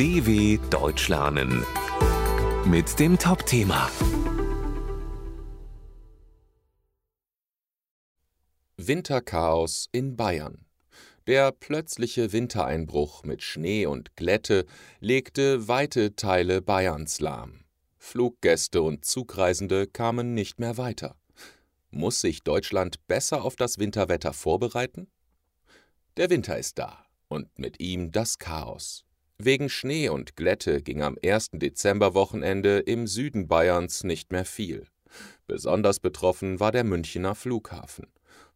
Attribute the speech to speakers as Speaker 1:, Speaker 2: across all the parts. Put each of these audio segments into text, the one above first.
Speaker 1: DW Deutsch lernen mit dem Top-Thema
Speaker 2: Winterchaos in Bayern. Der plötzliche Wintereinbruch mit Schnee und Glätte legte weite Teile Bayerns lahm. Fluggäste und Zugreisende kamen nicht mehr weiter. Muss sich Deutschland besser auf das Winterwetter vorbereiten? Der Winter ist da und mit ihm das Chaos. Wegen Schnee und Glätte ging am 1. Dezemberwochenende im Süden Bayerns nicht mehr viel. Besonders betroffen war der Münchener Flughafen.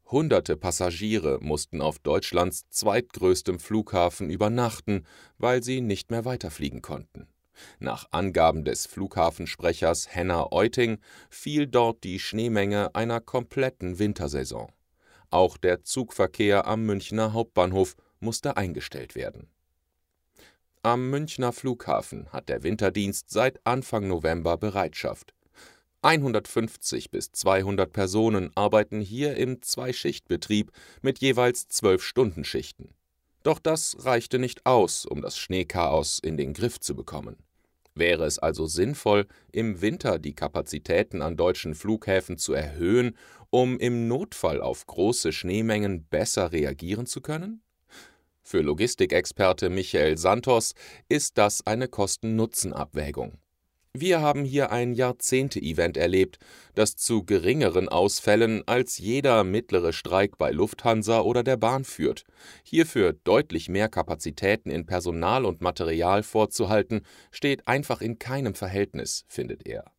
Speaker 2: Hunderte Passagiere mussten auf Deutschlands zweitgrößtem Flughafen übernachten, weil sie nicht mehr weiterfliegen konnten. Nach Angaben des Flughafensprechers Henner Euting fiel dort die Schneemenge einer kompletten Wintersaison. Auch der Zugverkehr am Münchner Hauptbahnhof musste eingestellt werden. Am Münchner Flughafen hat der Winterdienst seit Anfang November Bereitschaft. 150 bis 200 Personen arbeiten hier im Zweischichtbetrieb mit jeweils 12-Stunden-Schichten. Doch das reichte nicht aus, um das Schneechaos in den Griff zu bekommen. Wäre es also sinnvoll, im Winter die Kapazitäten an deutschen Flughäfen zu erhöhen, um im Notfall auf große Schneemengen besser reagieren zu können? Für Logistikexperte Michael Santos ist das eine Kosten-Nutzen-Abwägung. Wir haben hier ein Jahrzehnte-Event erlebt, das zu geringeren Ausfällen als jeder mittlere Streik bei Lufthansa oder der Bahn führt. Hierfür deutlich mehr Kapazitäten in Personal und Material vorzuhalten, steht einfach in keinem Verhältnis, findet er.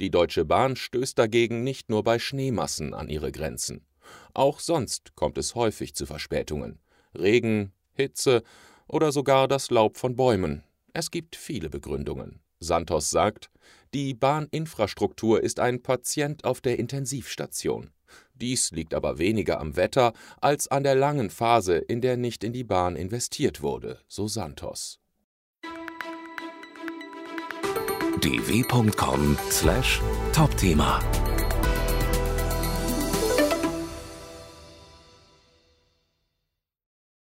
Speaker 2: Die Deutsche Bahn stößt dagegen nicht nur bei Schneemassen an ihre Grenzen. Auch sonst kommt es häufig zu Verspätungen. Regen, Hitze oder sogar das Laub von Bäumen. Es gibt viele Begründungen. Santos sagt, die Bahninfrastruktur ist ein Patient auf der Intensivstation. Dies liegt aber weniger am Wetter als an der langen Phase, in der nicht in die Bahn investiert wurde, so Santos.
Speaker 1: dw.com/topthema